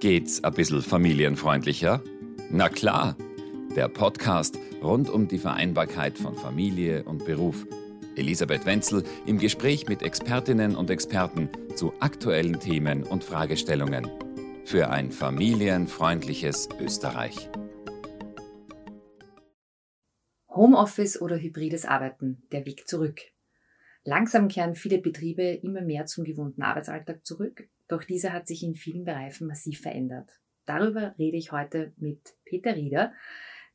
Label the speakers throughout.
Speaker 1: Geht's ein bisschen familienfreundlicher? Na klar, der Podcast rund um die Vereinbarkeit von Familie und Beruf. Elisabeth Wenzel im Gespräch mit Expertinnen und Experten zu aktuellen Themen und Fragestellungen. Für ein familienfreundliches Österreich.
Speaker 2: Homeoffice oder hybrides Arbeiten, der Weg zurück. Langsam kehren viele Betriebe immer mehr zum gewohnten Arbeitsalltag zurück doch dieser hat sich in vielen Bereichen massiv verändert. Darüber rede ich heute mit Peter Rieder,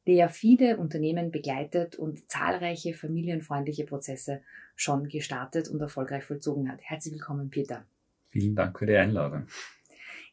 Speaker 2: der viele Unternehmen begleitet und zahlreiche familienfreundliche Prozesse schon gestartet und erfolgreich vollzogen hat. Herzlich willkommen, Peter.
Speaker 3: Vielen Dank für die Einladung.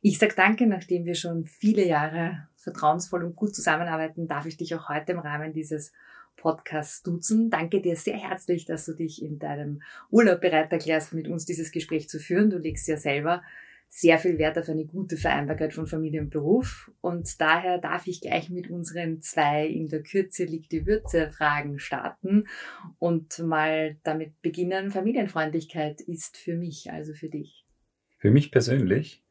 Speaker 2: Ich sage danke, nachdem wir schon viele Jahre vertrauensvoll und gut zusammenarbeiten, darf ich dich auch heute im Rahmen dieses Podcasts duzen. Danke dir sehr herzlich, dass du dich in deinem Urlaub bereit erklärst, mit uns dieses Gespräch zu führen. Du legst ja selber sehr viel Wert auf eine gute Vereinbarkeit von Familie und Beruf. Und daher darf ich gleich mit unseren zwei in der Kürze liegt die Würze Fragen starten und mal damit beginnen. Familienfreundlichkeit ist für mich, also für dich.
Speaker 3: Für mich persönlich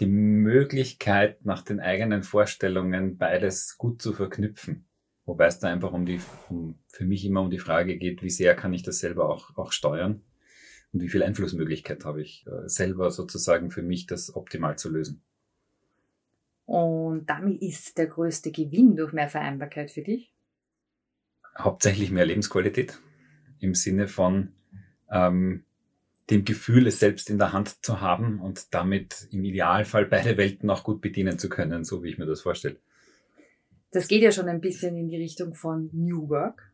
Speaker 3: die Möglichkeit, nach den eigenen Vorstellungen beides gut zu verknüpfen. Wobei es da einfach um die, um, für mich immer um die Frage geht, wie sehr kann ich das selber auch, auch steuern und wie viel Einflussmöglichkeit habe ich äh, selber sozusagen für mich, das optimal zu lösen.
Speaker 2: Und damit ist der größte Gewinn durch mehr Vereinbarkeit für dich?
Speaker 3: Hauptsächlich mehr Lebensqualität im Sinne von ähm, dem Gefühl, es selbst in der Hand zu haben und damit im Idealfall beide Welten auch gut bedienen zu können, so wie ich mir das vorstelle.
Speaker 2: Das geht ja schon ein bisschen in die Richtung von New Work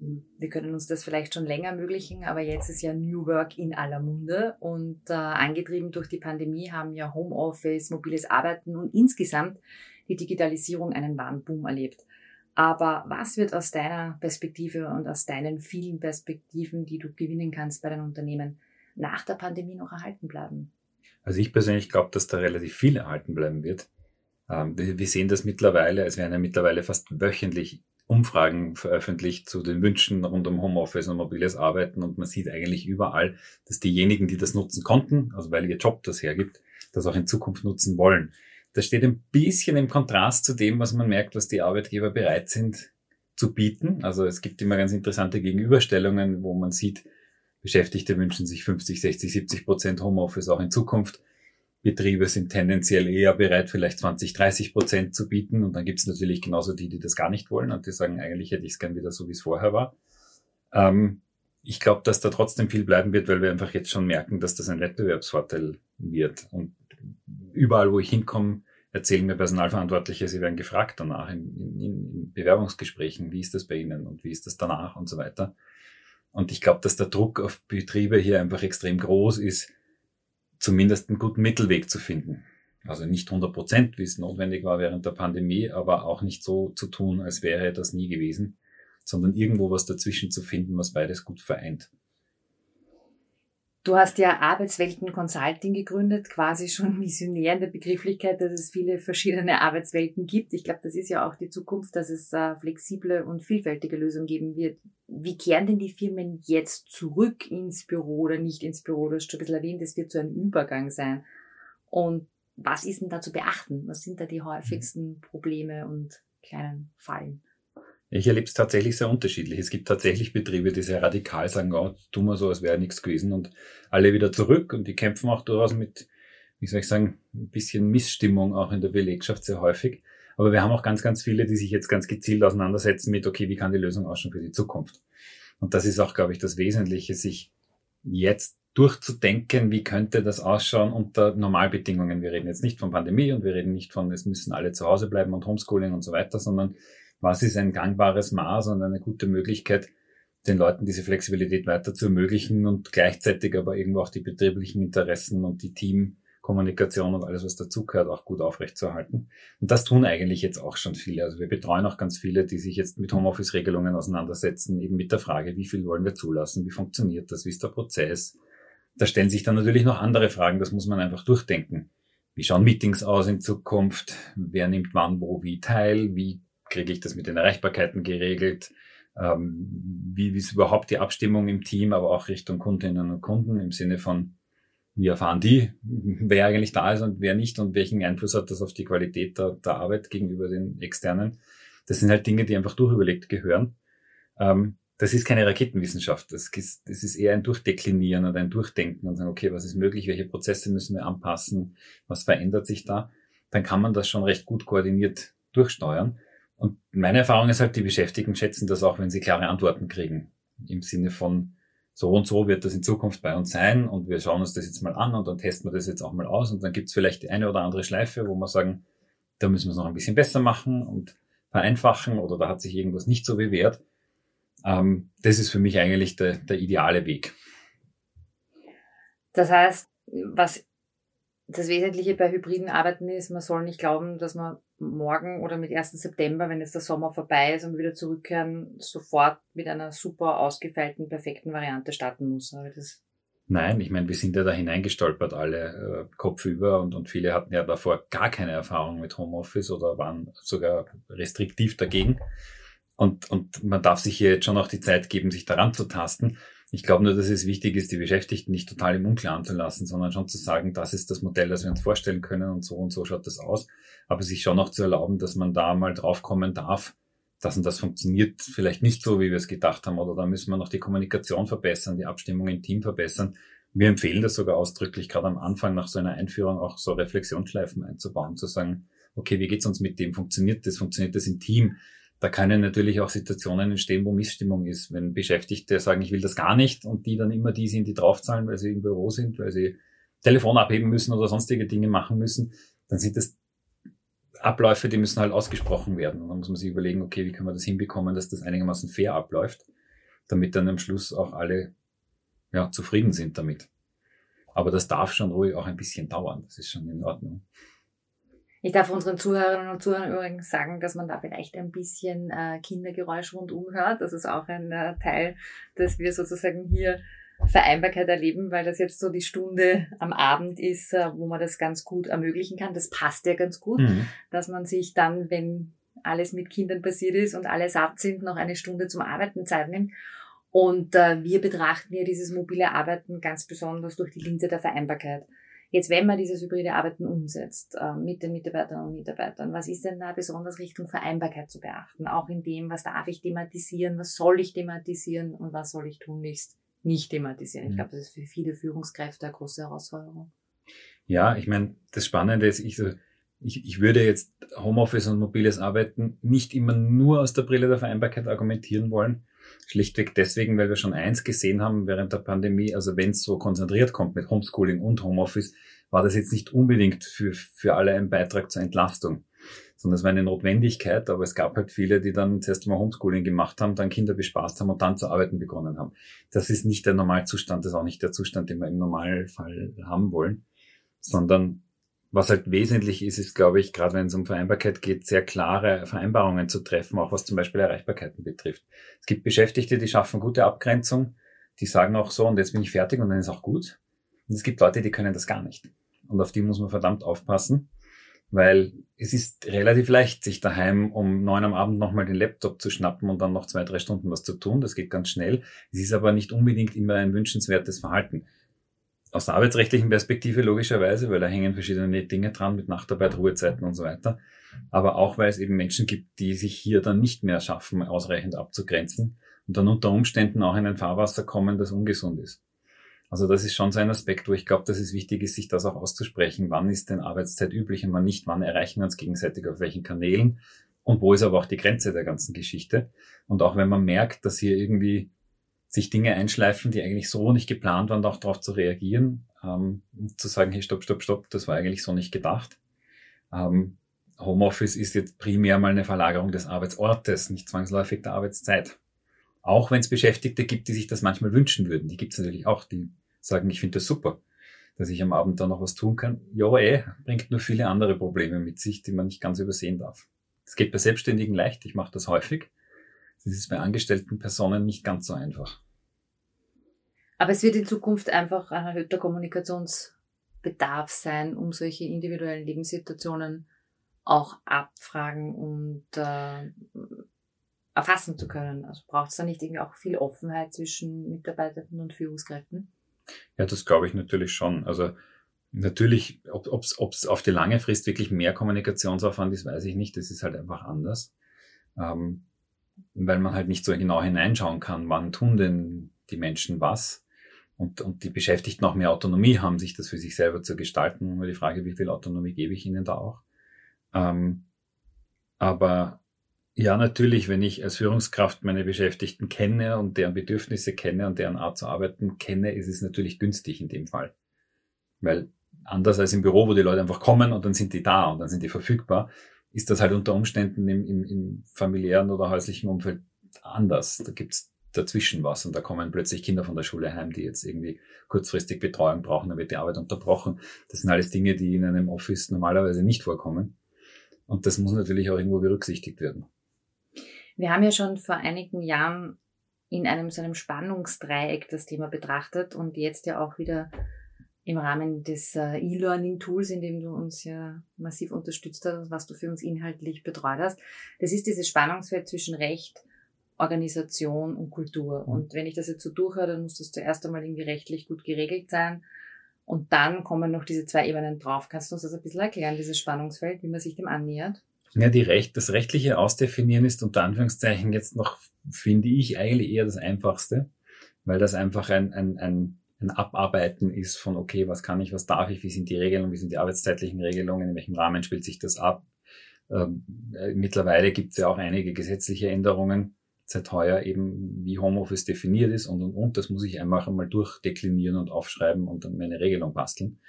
Speaker 2: wir können uns das vielleicht schon länger ermöglichen, aber jetzt ist ja New Work in aller Munde und äh, angetrieben durch die Pandemie haben ja Homeoffice, mobiles Arbeiten und insgesamt die Digitalisierung einen wahren Boom erlebt. Aber was wird aus deiner Perspektive und aus deinen vielen Perspektiven, die du gewinnen kannst bei deinen Unternehmen, nach der Pandemie noch erhalten bleiben?
Speaker 3: Also ich persönlich glaube, dass da relativ viel erhalten bleiben wird. Ähm, wir sehen das mittlerweile, es werden ja mittlerweile fast wöchentlich Umfragen veröffentlicht zu den Wünschen rund um Homeoffice und mobiles Arbeiten und man sieht eigentlich überall, dass diejenigen, die das nutzen konnten, also weil ihr Job das hergibt, das auch in Zukunft nutzen wollen. Das steht ein bisschen im Kontrast zu dem, was man merkt, was die Arbeitgeber bereit sind zu bieten. Also es gibt immer ganz interessante Gegenüberstellungen, wo man sieht, Beschäftigte wünschen sich 50, 60, 70 Prozent Homeoffice auch in Zukunft. Betriebe sind tendenziell eher bereit, vielleicht 20, 30 Prozent zu bieten. Und dann gibt es natürlich genauso die, die das gar nicht wollen und die sagen, eigentlich hätte ich es gern wieder so, wie es vorher war. Ähm, ich glaube, dass da trotzdem viel bleiben wird, weil wir einfach jetzt schon merken, dass das ein Wettbewerbsvorteil wird. Und überall, wo ich hinkomme, erzählen mir Personalverantwortliche, sie werden gefragt danach in, in, in Bewerbungsgesprächen, wie ist das bei Ihnen und wie ist das danach und so weiter. Und ich glaube, dass der Druck auf Betriebe hier einfach extrem groß ist, zumindest einen guten Mittelweg zu finden. Also nicht 100 Prozent, wie es notwendig war während der Pandemie, aber auch nicht so zu tun, als wäre das nie gewesen, sondern irgendwo was dazwischen zu finden, was beides gut vereint.
Speaker 2: Du hast ja Arbeitswelten Consulting gegründet, quasi schon visionär in der Begrifflichkeit, dass es viele verschiedene Arbeitswelten gibt. Ich glaube, das ist ja auch die Zukunft, dass es äh, flexible und vielfältige Lösungen geben wird. Wie kehren denn die Firmen jetzt zurück ins Büro oder nicht ins Büro? Du hast schon ein bisschen erwähnt, es wird so ein Übergang sein. Und was ist denn da zu beachten? Was sind da die häufigsten Probleme und kleinen Fallen?
Speaker 3: Ich erlebe es tatsächlich sehr unterschiedlich. Es gibt tatsächlich Betriebe, die sehr radikal sagen, oh, tun wir so, als wäre nichts gewesen und alle wieder zurück und die kämpfen auch durchaus mit, wie soll ich sagen, ein bisschen Missstimmung auch in der Belegschaft sehr häufig. Aber wir haben auch ganz, ganz viele, die sich jetzt ganz gezielt auseinandersetzen mit, okay, wie kann die Lösung ausschauen für die Zukunft? Und das ist auch, glaube ich, das Wesentliche, sich jetzt durchzudenken, wie könnte das ausschauen unter Normalbedingungen. Wir reden jetzt nicht von Pandemie und wir reden nicht von, es müssen alle zu Hause bleiben und Homeschooling und so weiter, sondern was ist ein gangbares Maß und eine gute Möglichkeit, den Leuten diese Flexibilität weiter zu ermöglichen und gleichzeitig aber irgendwo auch die betrieblichen Interessen und die Teamkommunikation und alles, was dazugehört, auch gut aufrechtzuerhalten. Und das tun eigentlich jetzt auch schon viele. Also wir betreuen auch ganz viele, die sich jetzt mit Homeoffice-Regelungen auseinandersetzen, eben mit der Frage, wie viel wollen wir zulassen, wie funktioniert das, wie ist der Prozess. Da stellen sich dann natürlich noch andere Fragen, das muss man einfach durchdenken. Wie schauen Meetings aus in Zukunft? Wer nimmt wann wo wie teil? Wie kriege ich das mit den Erreichbarkeiten geregelt? Ähm, wie, wie ist überhaupt die Abstimmung im Team, aber auch Richtung Kundinnen und Kunden im Sinne von, wie erfahren die, wer eigentlich da ist und wer nicht und welchen Einfluss hat das auf die Qualität der, der Arbeit gegenüber den Externen. Das sind halt Dinge, die einfach durchüberlegt gehören. Ähm, das ist keine Raketenwissenschaft. Das ist, das ist eher ein Durchdeklinieren und ein Durchdenken und sagen, okay, was ist möglich, welche Prozesse müssen wir anpassen, was verändert sich da. Dann kann man das schon recht gut koordiniert durchsteuern. Und meine Erfahrung ist halt, die Beschäftigten schätzen das auch, wenn sie klare Antworten kriegen. Im Sinne von, so und so wird das in Zukunft bei uns sein und wir schauen uns das jetzt mal an und dann testen wir das jetzt auch mal aus und dann gibt es vielleicht die eine oder andere Schleife, wo wir sagen, da müssen wir es noch ein bisschen besser machen und vereinfachen oder da hat sich irgendwas nicht so bewährt. Ähm, das ist für mich eigentlich der, der ideale Weg.
Speaker 2: Das heißt, was das Wesentliche bei hybriden Arbeiten ist, man soll nicht glauben, dass man morgen oder mit 1. September, wenn jetzt der Sommer vorbei ist und wieder zurückkehren, sofort mit einer super ausgefeilten, perfekten Variante starten muss. Aber das
Speaker 3: Nein, ich meine, wir sind ja da hineingestolpert, alle äh, kopfüber und, und viele hatten ja davor gar keine Erfahrung mit Homeoffice oder waren sogar restriktiv dagegen. Und, und man darf sich hier jetzt schon auch die Zeit geben, sich daran zu tasten. Ich glaube nur, dass es wichtig ist, die Beschäftigten nicht total im Unklaren zu lassen, sondern schon zu sagen, das ist das Modell, das wir uns vorstellen können und so und so schaut das aus. Aber sich schon auch zu erlauben, dass man da mal draufkommen darf, dass und das funktioniert vielleicht nicht so, wie wir es gedacht haben, oder da müssen wir noch die Kommunikation verbessern, die Abstimmung im Team verbessern. Wir empfehlen das sogar ausdrücklich, gerade am Anfang nach so einer Einführung auch so Reflexionsschleifen einzubauen, zu sagen, okay, wie geht's uns mit dem? Funktioniert das? Funktioniert das im Team? Da können natürlich auch Situationen entstehen, wo Missstimmung ist. Wenn Beschäftigte sagen, ich will das gar nicht und die dann immer die sind, die draufzahlen, weil sie im Büro sind, weil sie Telefon abheben müssen oder sonstige Dinge machen müssen, dann sind das Abläufe, die müssen halt ausgesprochen werden. Und dann muss man sich überlegen, okay, wie können wir das hinbekommen, dass das einigermaßen fair abläuft, damit dann am Schluss auch alle ja, zufrieden sind damit. Aber das darf schon ruhig auch ein bisschen dauern. Das ist schon in Ordnung.
Speaker 2: Ich darf unseren Zuhörerinnen und Zuhörern übrigens sagen, dass man da vielleicht ein bisschen äh, Kindergeräusch rundum hört. Das ist auch ein äh, Teil, dass wir sozusagen hier Vereinbarkeit erleben, weil das jetzt so die Stunde am Abend ist, äh, wo man das ganz gut ermöglichen kann. Das passt ja ganz gut, mhm. dass man sich dann, wenn alles mit Kindern passiert ist und alle satt sind, noch eine Stunde zum Arbeiten Zeit nimmt. Und äh, wir betrachten ja dieses mobile Arbeiten ganz besonders durch die Linse der Vereinbarkeit. Jetzt, wenn man dieses hybride Arbeiten umsetzt äh, mit den Mitarbeiterinnen und Mitarbeitern, was ist denn da besonders Richtung Vereinbarkeit zu beachten? Auch in dem, was darf ich thematisieren, was soll ich thematisieren und was soll ich tunlichst nicht thematisieren? Ich mhm. glaube, das ist für viele Führungskräfte eine große Herausforderung.
Speaker 3: Ja, ich meine, das Spannende ist, ich, ich, ich würde jetzt Homeoffice und mobiles Arbeiten nicht immer nur aus der Brille der Vereinbarkeit argumentieren wollen, Schlichtweg deswegen, weil wir schon eins gesehen haben während der Pandemie, also wenn es so konzentriert kommt mit Homeschooling und Homeoffice, war das jetzt nicht unbedingt für, für alle ein Beitrag zur Entlastung, sondern es war eine Notwendigkeit, aber es gab halt viele, die dann zuerst mal Homeschooling gemacht haben, dann Kinder bespaßt haben und dann zu arbeiten begonnen haben. Das ist nicht der Normalzustand, das ist auch nicht der Zustand, den wir im Normalfall haben wollen, sondern was halt wesentlich ist, ist, glaube ich, gerade wenn es um Vereinbarkeit geht, sehr klare Vereinbarungen zu treffen, auch was zum Beispiel Erreichbarkeiten betrifft. Es gibt Beschäftigte, die schaffen gute Abgrenzung, die sagen auch so, und jetzt bin ich fertig und dann ist auch gut. Und es gibt Leute, die können das gar nicht. Und auf die muss man verdammt aufpassen, weil es ist relativ leicht, sich daheim um neun am Abend nochmal den Laptop zu schnappen und dann noch zwei, drei Stunden was zu tun. Das geht ganz schnell. Es ist aber nicht unbedingt immer ein wünschenswertes Verhalten aus der arbeitsrechtlichen Perspektive logischerweise, weil da hängen verschiedene Dinge dran mit Nachtarbeit, Ruhezeiten und so weiter. Aber auch, weil es eben Menschen gibt, die sich hier dann nicht mehr schaffen, ausreichend abzugrenzen und dann unter Umständen auch in ein Fahrwasser kommen, das ungesund ist. Also das ist schon so ein Aspekt, wo ich glaube, dass es wichtig ist, sich das auch auszusprechen. Wann ist denn Arbeitszeit üblich und wann nicht? Wann erreichen wir uns gegenseitig auf welchen Kanälen? Und wo ist aber auch die Grenze der ganzen Geschichte? Und auch wenn man merkt, dass hier irgendwie sich Dinge einschleifen, die eigentlich so nicht geplant waren, auch darauf zu reagieren ähm, zu sagen, hey, stopp, stopp, stopp, das war eigentlich so nicht gedacht. Ähm, Homeoffice ist jetzt primär mal eine Verlagerung des Arbeitsortes, nicht zwangsläufig der Arbeitszeit. Auch wenn es Beschäftigte gibt, die sich das manchmal wünschen würden. Die gibt es natürlich auch, die sagen, ich finde das super, dass ich am Abend da noch was tun kann. Ja, eh, bringt nur viele andere Probleme mit sich, die man nicht ganz übersehen darf. Es geht bei Selbstständigen leicht, ich mache das häufig. Das ist bei angestellten Personen nicht ganz so einfach.
Speaker 2: Aber es wird in Zukunft einfach ein erhöhter Kommunikationsbedarf sein, um solche individuellen Lebenssituationen auch abfragen und äh, erfassen zu können. Also braucht es da nicht irgendwie auch viel Offenheit zwischen Mitarbeitern und Führungskräften?
Speaker 3: Ja, das glaube ich natürlich schon. Also natürlich, ob es auf die lange Frist wirklich mehr Kommunikationsaufwand ist, weiß ich nicht. Das ist halt einfach anders. Ähm, weil man halt nicht so genau hineinschauen kann, wann tun denn die Menschen was. Und, und die Beschäftigten auch mehr Autonomie haben, sich das für sich selber zu gestalten. Nur die Frage, wie viel Autonomie gebe ich ihnen da auch. Ähm, aber ja, natürlich, wenn ich als Führungskraft meine Beschäftigten kenne und deren Bedürfnisse kenne und deren Art zu arbeiten kenne, ist es natürlich günstig in dem Fall. Weil anders als im Büro, wo die Leute einfach kommen und dann sind die da und dann sind die verfügbar, ist das halt unter Umständen im, im, im familiären oder häuslichen Umfeld anders. Da gibt's dazwischen was und da kommen plötzlich Kinder von der Schule heim, die jetzt irgendwie kurzfristig Betreuung brauchen, dann wird die Arbeit unterbrochen. Das sind alles Dinge, die in einem Office normalerweise nicht vorkommen. Und das muss natürlich auch irgendwo berücksichtigt werden.
Speaker 2: Wir haben ja schon vor einigen Jahren in einem so einem Spannungsdreieck das Thema betrachtet und jetzt ja auch wieder im Rahmen des äh, E-Learning-Tools, in dem du uns ja massiv unterstützt hast, was du für uns inhaltlich betreut hast. Das ist dieses Spannungsfeld zwischen Recht, Organisation und Kultur. Mhm. Und wenn ich das jetzt so durchhöre, dann muss das zuerst einmal irgendwie rechtlich gut geregelt sein. Und dann kommen noch diese zwei Ebenen drauf. Kannst du uns das ein bisschen erklären, dieses Spannungsfeld, wie man sich dem annähert?
Speaker 3: Ja, die Recht, das rechtliche Ausdefinieren ist unter Anführungszeichen jetzt noch, finde ich, eigentlich eher das Einfachste, weil das einfach ein, ein, ein ein Abarbeiten ist von, okay, was kann ich, was darf ich, wie sind die Regelungen, wie sind die arbeitszeitlichen Regelungen, in welchem Rahmen spielt sich das ab. Ähm, äh, mittlerweile gibt es ja auch einige gesetzliche Änderungen seit heuer eben, wie Homeoffice definiert ist und und und. Das muss ich einfach einmal durchdeklinieren und aufschreiben und dann meine Regelung basteln.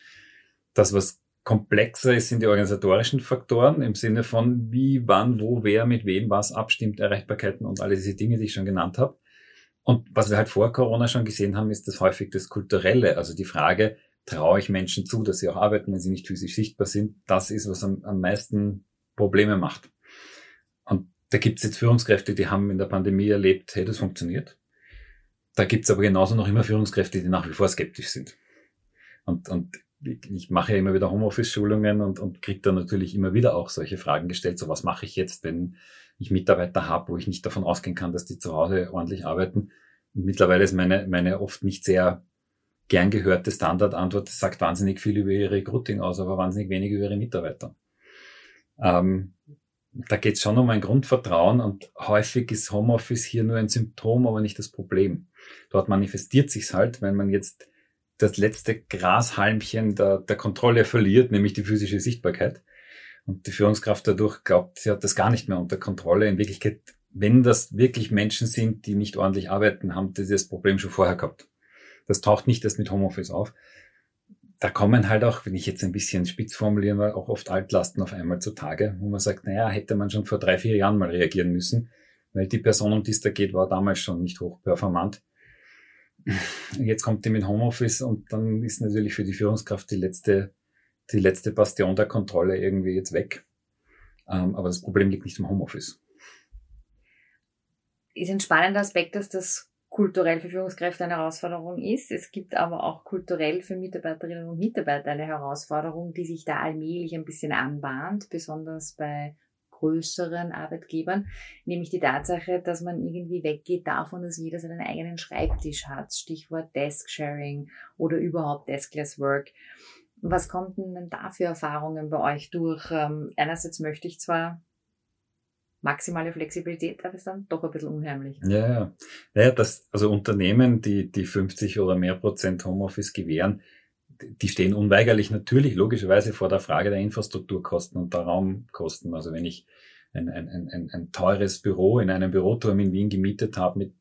Speaker 3: Das, was komplexer ist, sind die organisatorischen Faktoren im Sinne von wie, wann, wo, wer, mit wem was abstimmt, Erreichbarkeiten und alle diese Dinge, die ich schon genannt habe. Und was wir halt vor Corona schon gesehen haben, ist das häufig das Kulturelle. Also die Frage, traue ich Menschen zu, dass sie auch arbeiten, wenn sie nicht physisch sichtbar sind, das ist, was am, am meisten Probleme macht. Und da gibt es jetzt Führungskräfte, die haben in der Pandemie erlebt, hey, das funktioniert. Da gibt es aber genauso noch immer Führungskräfte, die nach wie vor skeptisch sind. Und, und ich mache ja immer wieder Homeoffice-Schulungen und, und kriege da natürlich immer wieder auch solche Fragen gestellt. So, was mache ich jetzt, wenn ich Mitarbeiter habe, wo ich nicht davon ausgehen kann, dass die zu Hause ordentlich arbeiten? Mittlerweile ist meine, meine oft nicht sehr gern gehörte Standardantwort, das sagt wahnsinnig viel über ihre Recruiting aus, aber wahnsinnig wenig über ihre Mitarbeiter. Ähm, da geht es schon um ein Grundvertrauen und häufig ist Homeoffice hier nur ein Symptom, aber nicht das Problem. Dort manifestiert sich's halt, wenn man jetzt das letzte Grashalmchen der, der Kontrolle verliert, nämlich die physische Sichtbarkeit. Und die Führungskraft dadurch glaubt, sie hat das gar nicht mehr unter Kontrolle. In Wirklichkeit, wenn das wirklich Menschen sind, die nicht ordentlich arbeiten, haben sie das Problem schon vorher gehabt. Das taucht nicht erst mit Homeoffice auf. Da kommen halt auch, wenn ich jetzt ein bisschen spitz formulieren will, auch oft Altlasten auf einmal zutage, wo man sagt, naja, hätte man schon vor drei, vier Jahren mal reagieren müssen, weil die Person, um die es da geht, war damals schon nicht hochperformant Jetzt kommt die mit Homeoffice und dann ist natürlich für die Führungskraft die letzte, die letzte Bastion der Kontrolle irgendwie jetzt weg. Ähm, aber das Problem liegt nicht im Homeoffice.
Speaker 2: Ist ein spannender Aspekt, dass das kulturell für Führungskräfte eine Herausforderung ist. Es gibt aber auch kulturell für Mitarbeiterinnen und Mitarbeiter eine Herausforderung, die sich da allmählich ein bisschen anbahnt, besonders bei größeren Arbeitgebern, nämlich die Tatsache, dass man irgendwie weggeht davon, dass jeder seinen eigenen Schreibtisch hat. Stichwort Desk Sharing oder überhaupt Deskless Work. Was kommt denn da für Erfahrungen bei euch durch? Ähm, einerseits möchte ich zwar maximale Flexibilität, aber ist dann doch ein bisschen unheimlich.
Speaker 3: Ja, ja. Naja, das, also Unternehmen, die, die 50 oder mehr Prozent Homeoffice gewähren, die stehen unweigerlich natürlich logischerweise vor der Frage der Infrastrukturkosten und der Raumkosten. Also wenn ich ein, ein, ein, ein teures Büro in einem Büroturm in Wien gemietet habe mit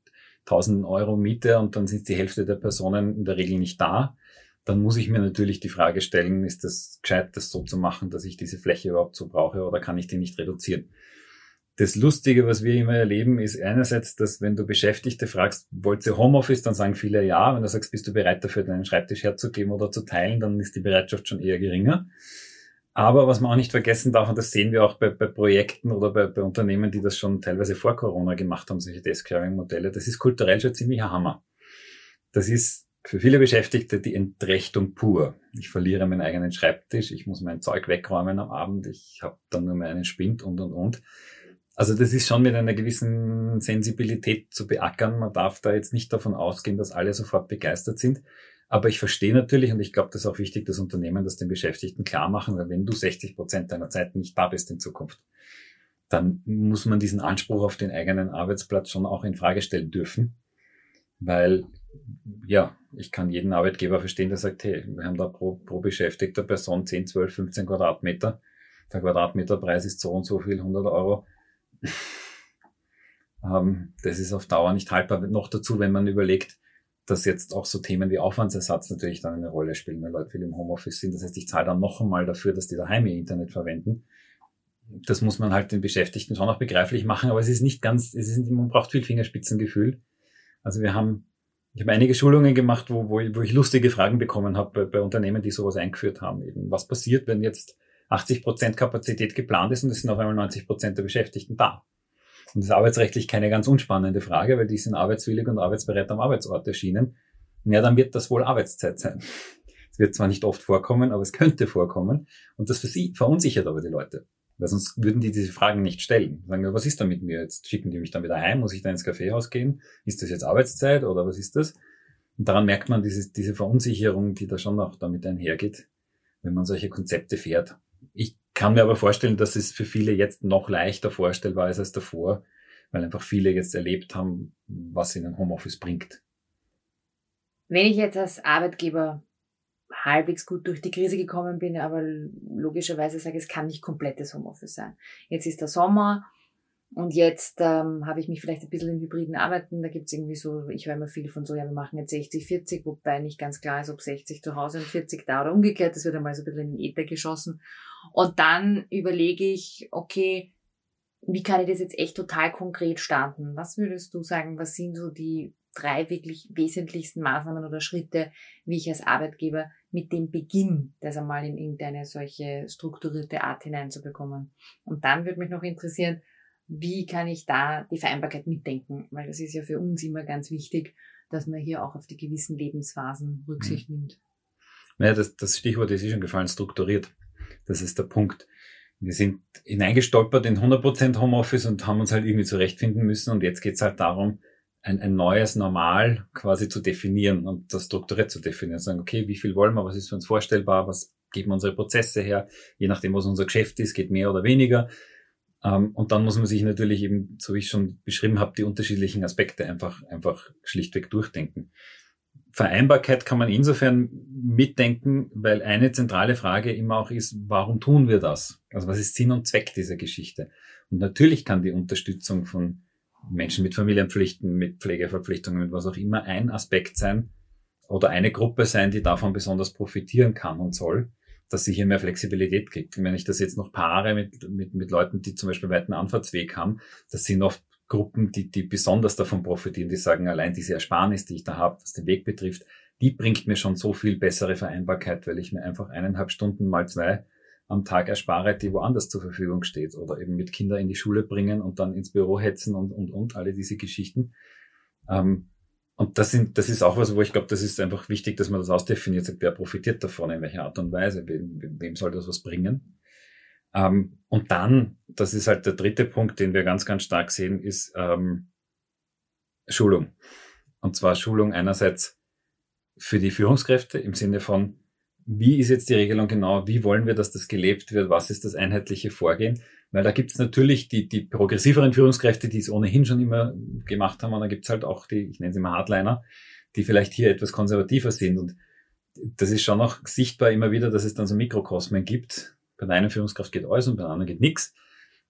Speaker 3: 1000 Euro Miete und dann sind die Hälfte der Personen in der Regel nicht da, dann muss ich mir natürlich die Frage stellen, ist das gescheit, das so zu machen, dass ich diese Fläche überhaupt so brauche oder kann ich die nicht reduzieren? Das Lustige, was wir immer erleben, ist einerseits, dass wenn du Beschäftigte fragst, wollt ihr Homeoffice, dann sagen viele ja. Wenn du sagst, bist du bereit dafür, deinen Schreibtisch herzugeben oder zu teilen, dann ist die Bereitschaft schon eher geringer. Aber was man auch nicht vergessen darf, und das sehen wir auch bei, bei Projekten oder bei, bei, Unternehmen, die das schon teilweise vor Corona gemacht haben, solche Desk-Sharing-Modelle, das ist kulturell schon ziemlicher Hammer. Das ist für viele Beschäftigte die Entrechtung pur. Ich verliere meinen eigenen Schreibtisch, ich muss mein Zeug wegräumen am Abend, ich habe dann nur mehr einen Spind und und und. Also das ist schon mit einer gewissen Sensibilität zu beackern. Man darf da jetzt nicht davon ausgehen, dass alle sofort begeistert sind. Aber ich verstehe natürlich, und ich glaube, das ist auch wichtig, dass Unternehmen das den Beschäftigten klar machen, weil wenn du 60 Prozent deiner Zeit nicht da bist in Zukunft, dann muss man diesen Anspruch auf den eigenen Arbeitsplatz schon auch in Frage stellen dürfen. Weil, ja, ich kann jeden Arbeitgeber verstehen, der sagt, hey, wir haben da pro, pro beschäftigter Person 10, 12, 15 Quadratmeter. Der Quadratmeterpreis ist so und so viel, 100 Euro. ähm, das ist auf Dauer nicht haltbar. Noch dazu, wenn man überlegt, dass jetzt auch so Themen wie Aufwandsersatz natürlich dann eine Rolle spielen, wenn Leute viel im Homeoffice sind. Das heißt, ich zahle dann noch einmal dafür, dass die daheim ihr Internet verwenden. Das muss man halt den Beschäftigten schon auch begreiflich machen, aber es ist nicht ganz, es ist, man braucht viel Fingerspitzengefühl. Also wir haben, ich habe einige Schulungen gemacht, wo, wo, ich, wo ich lustige Fragen bekommen habe bei, bei Unternehmen, die sowas eingeführt haben. Eben, was passiert, wenn jetzt 80 Prozent Kapazität geplant ist und es sind auf einmal 90 Prozent der Beschäftigten da? Und das ist arbeitsrechtlich keine ganz unspannende Frage, weil die sind arbeitswillig und arbeitsbereit am Arbeitsort erschienen. Ja, dann wird das wohl Arbeitszeit sein. Es wird zwar nicht oft vorkommen, aber es könnte vorkommen. Und das für sie verunsichert aber die Leute. Weil sonst würden die diese Fragen nicht stellen. Sagen, was ist da mit mir? Jetzt schicken die mich dann wieder heim? Muss ich da ins Kaffeehaus gehen? Ist das jetzt Arbeitszeit oder was ist das? Und daran merkt man diese, diese Verunsicherung, die da schon auch damit einhergeht, wenn man solche Konzepte fährt. Ich kann mir aber vorstellen, dass es für viele jetzt noch leichter vorstellbar ist als davor, weil einfach viele jetzt erlebt haben, was ihnen Homeoffice bringt.
Speaker 2: Wenn ich jetzt als Arbeitgeber halbwegs gut durch die Krise gekommen bin, aber logischerweise sage, es kann nicht komplettes Homeoffice sein. Jetzt ist der Sommer und jetzt ähm, habe ich mich vielleicht ein bisschen in hybriden Arbeiten, da gibt es irgendwie so, ich höre immer viel von so, ja, wir machen jetzt 60, 40, wobei nicht ganz klar ist, ob 60 zu Hause und 40 da oder umgekehrt, das wird einmal so ein bisschen in den Äther geschossen. Und dann überlege ich, okay, wie kann ich das jetzt echt total konkret starten? Was würdest du sagen, was sind so die drei wirklich wesentlichsten Maßnahmen oder Schritte, wie ich als Arbeitgeber mit dem Beginn das einmal in irgendeine solche strukturierte Art hineinzubekommen? Und dann würde mich noch interessieren, wie kann ich da die Vereinbarkeit mitdenken? Weil das ist ja für uns immer ganz wichtig, dass man hier auch auf die gewissen Lebensphasen Rücksicht mhm. nimmt.
Speaker 3: Naja, das, das Stichwort ist eh schon gefallen, strukturiert. Das ist der Punkt. Wir sind hineingestolpert in 100% Homeoffice und haben uns halt irgendwie zurechtfinden müssen. Und jetzt geht's halt darum, ein, ein neues Normal quasi zu definieren und das strukturiert zu definieren. Sagen, okay, wie viel wollen wir, was ist für uns vorstellbar, was geben unsere Prozesse her, je nachdem, was unser Geschäft ist, geht mehr oder weniger. Ähm, und dann muss man sich natürlich eben, so wie ich schon beschrieben habe, die unterschiedlichen Aspekte einfach, einfach schlichtweg durchdenken. Vereinbarkeit kann man insofern mitdenken, weil eine zentrale Frage immer auch ist, warum tun wir das? Also was ist Sinn und Zweck dieser Geschichte? Und natürlich kann die Unterstützung von Menschen mit Familienpflichten, mit Pflegeverpflichtungen, mit was auch immer ein Aspekt sein oder eine Gruppe sein, die davon besonders profitieren kann und soll, dass sie hier mehr Flexibilität kriegt. Wenn ich das jetzt noch paare mit, mit, mit Leuten, die zum Beispiel weiten Anfahrtsweg haben, das sind oft Gruppen, die, die besonders davon profitieren, die sagen, allein diese Ersparnis, die ich da habe, was den Weg betrifft, die bringt mir schon so viel bessere Vereinbarkeit, weil ich mir einfach eineinhalb Stunden mal zwei am Tag erspare, die woanders zur Verfügung steht. Oder eben mit Kindern in die Schule bringen und dann ins Büro hetzen und, und, und, alle diese Geschichten. Ähm, und das, sind, das ist auch was, wo ich glaube, das ist einfach wichtig, dass man das ausdefiniert, wer profitiert davon, in welcher Art und Weise, wem, wem soll das was bringen. Ähm, und dann, das ist halt der dritte Punkt, den wir ganz, ganz stark sehen, ist ähm, Schulung. Und zwar Schulung einerseits für die Führungskräfte im Sinne von, wie ist jetzt die Regelung genau, wie wollen wir, dass das gelebt wird, was ist das einheitliche Vorgehen? Weil da gibt's natürlich die, die progressiveren Führungskräfte, die es ohnehin schon immer gemacht haben, und da gibt's halt auch die, ich nenne sie mal Hardliner, die vielleicht hier etwas konservativer sind. Und das ist schon noch sichtbar immer wieder, dass es dann so Mikrokosmen gibt, bei der einen Führungskraft geht alles und bei der anderen geht nichts.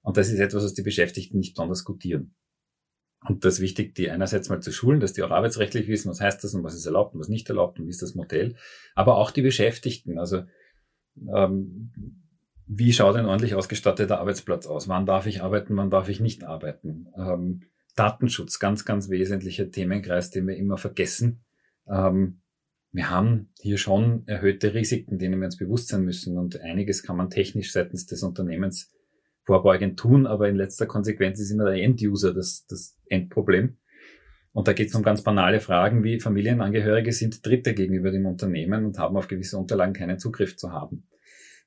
Speaker 3: Und das ist etwas, was die Beschäftigten nicht besonders gutieren. Und das ist wichtig, die einerseits mal zu schulen, dass die auch arbeitsrechtlich wissen, was heißt das und was ist erlaubt und was nicht erlaubt und wie ist das Modell. Aber auch die Beschäftigten, also ähm, wie schaut ein ordentlich ausgestatteter Arbeitsplatz aus? Wann darf ich arbeiten, wann darf ich nicht arbeiten? Ähm, Datenschutz, ganz, ganz wesentlicher Themenkreis, den wir immer vergessen. Ähm, wir haben hier schon erhöhte Risiken, denen wir uns bewusst sein müssen. Und einiges kann man technisch seitens des Unternehmens vorbeugend tun, aber in letzter Konsequenz ist immer der End-User das, das Endproblem. Und da geht es um ganz banale Fragen wie Familienangehörige sind Dritte gegenüber dem Unternehmen und haben auf gewisse Unterlagen keinen Zugriff zu haben.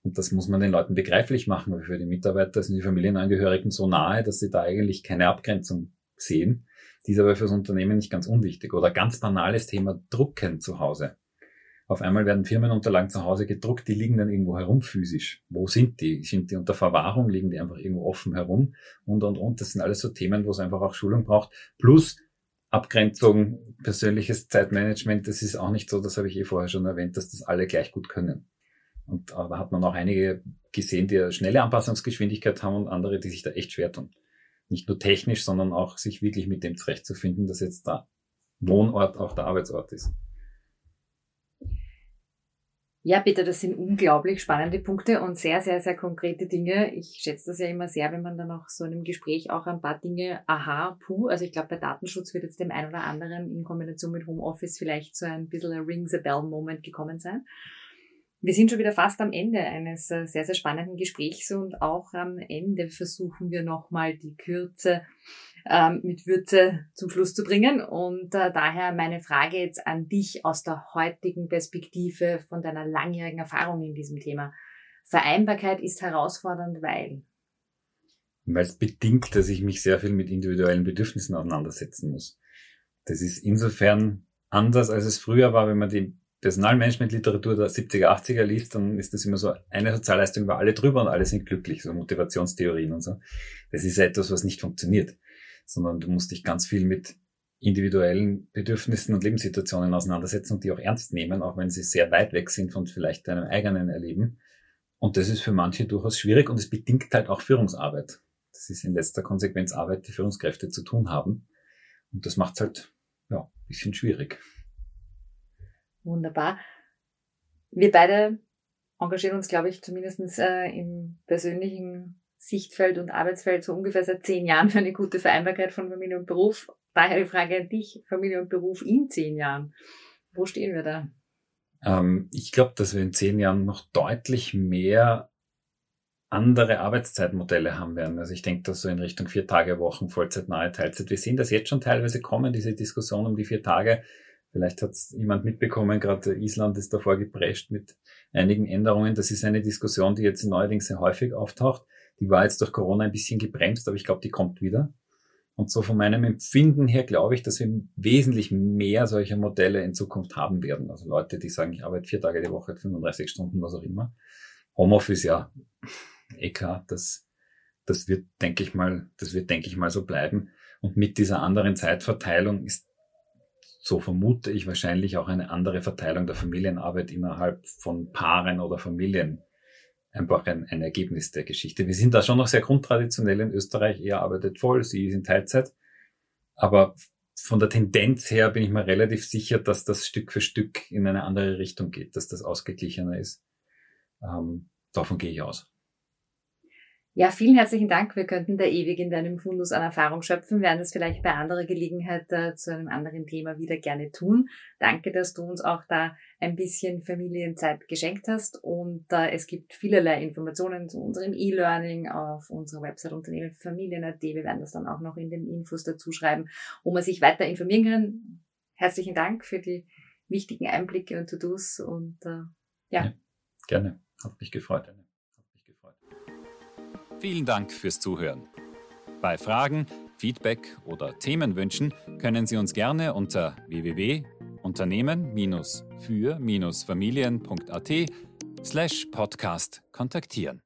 Speaker 3: Und das muss man den Leuten begreiflich machen, weil für die Mitarbeiter sind die Familienangehörigen so nahe, dass sie da eigentlich keine Abgrenzung sehen. Die ist aber für das Unternehmen nicht ganz unwichtig. Oder ganz banales Thema Drucken zu Hause. Auf einmal werden Firmenunterlagen zu Hause gedruckt, die liegen dann irgendwo herum physisch. Wo sind die? Sind die unter Verwahrung? Liegen die einfach irgendwo offen herum? Und, und, und. Das sind alles so Themen, wo es einfach auch Schulung braucht. Plus Abgrenzung, persönliches Zeitmanagement. Das ist auch nicht so, das habe ich eh vorher schon erwähnt, dass das alle gleich gut können. Und äh, da hat man auch einige gesehen, die eine schnelle Anpassungsgeschwindigkeit haben und andere, die sich da echt schwer tun. Nicht nur technisch, sondern auch sich wirklich mit dem zurechtzufinden, dass jetzt der Wohnort auch der Arbeitsort ist.
Speaker 2: Ja, bitte, das sind unglaublich spannende Punkte und sehr, sehr, sehr konkrete Dinge. Ich schätze das ja immer sehr, wenn man dann auch so in einem Gespräch auch ein paar Dinge, aha, puh, also ich glaube, bei Datenschutz wird jetzt dem einen oder anderen in Kombination mit Homeoffice vielleicht so ein bisschen ein Rings a Bell Moment gekommen sein. Wir sind schon wieder fast am Ende eines äh, sehr, sehr spannenden Gesprächs und auch am Ende versuchen wir nochmal die Kürze ähm, mit Würze zum Schluss zu bringen. Und äh, daher meine Frage jetzt an dich aus der heutigen Perspektive von deiner langjährigen Erfahrung in diesem Thema. Vereinbarkeit ist herausfordernd, weil?
Speaker 3: Weil es bedingt, dass ich mich sehr viel mit individuellen Bedürfnissen auseinandersetzen muss. Das ist insofern anders, als es früher war, wenn man die Personalmanagement-Literatur der 70er, 80er liest, dann ist das immer so eine Sozialleistung über alle drüber und alle sind glücklich, so Motivationstheorien und so. Das ist etwas, was nicht funktioniert sondern du musst dich ganz viel mit individuellen Bedürfnissen und Lebenssituationen auseinandersetzen und die auch ernst nehmen, auch wenn sie sehr weit weg sind von vielleicht deinem eigenen Erleben. Und das ist für manche durchaus schwierig und es bedingt halt auch Führungsarbeit. Das ist in letzter Konsequenz Arbeit, die Führungskräfte zu tun haben. Und das macht es halt ja, bisschen schwierig.
Speaker 2: Wunderbar. Wir beide engagieren uns, glaube ich, zumindest äh, im persönlichen Sichtfeld und Arbeitsfeld so ungefähr seit zehn Jahren für eine gute Vereinbarkeit von Familie und Beruf. Daher die Frage an dich, Familie und Beruf in zehn Jahren. Wo stehen wir da?
Speaker 3: Ähm, ich glaube, dass wir in zehn Jahren noch deutlich mehr andere Arbeitszeitmodelle haben werden. Also ich denke, dass so in Richtung vier Tage Wochen, Vollzeit, nahe Teilzeit. Wir sehen das jetzt schon teilweise kommen, diese Diskussion um die vier Tage. Vielleicht hat es jemand mitbekommen, gerade Island ist davor geprescht mit einigen Änderungen. Das ist eine Diskussion, die jetzt neuerdings sehr häufig auftaucht. Die war jetzt durch Corona ein bisschen gebremst, aber ich glaube, die kommt wieder. Und so von meinem Empfinden her glaube ich, dass wir wesentlich mehr solcher Modelle in Zukunft haben werden. Also Leute, die sagen, ich arbeite vier Tage die Woche, 35 Stunden, was auch immer. Homeoffice, ja, eh klar, das, das wird, denke ich mal, das wird, denke ich mal, so bleiben. Und mit dieser anderen Zeitverteilung ist, so vermute ich wahrscheinlich auch eine andere Verteilung der Familienarbeit innerhalb von Paaren oder Familien einfach ein, ein Ergebnis der Geschichte. Wir sind da schon noch sehr grundtraditionell in Österreich. Er arbeitet voll, sie ist in Teilzeit. Aber von der Tendenz her bin ich mir relativ sicher, dass das Stück für Stück in eine andere Richtung geht, dass das ausgeglichener ist. Ähm, davon gehe ich aus.
Speaker 2: Ja, vielen herzlichen Dank. Wir könnten da ewig in deinem Fundus an Erfahrung schöpfen, werden das vielleicht bei anderer Gelegenheit äh, zu einem anderen Thema wieder gerne tun. Danke, dass du uns auch da ein bisschen Familienzeit geschenkt hast und äh, es gibt vielerlei Informationen zu unserem E-Learning auf unserer Website Unternehmen für Familien.at. Wir werden das dann auch noch in den Infos dazu schreiben, wo man sich weiter informieren kann. Herzlichen Dank für die wichtigen Einblicke und To-Dos und äh, ja. ja.
Speaker 3: Gerne. Hat mich gefreut.
Speaker 1: Vielen Dank fürs Zuhören. Bei Fragen, Feedback oder Themenwünschen können Sie uns gerne unter www.unternehmen-für-familien.at slash podcast kontaktieren.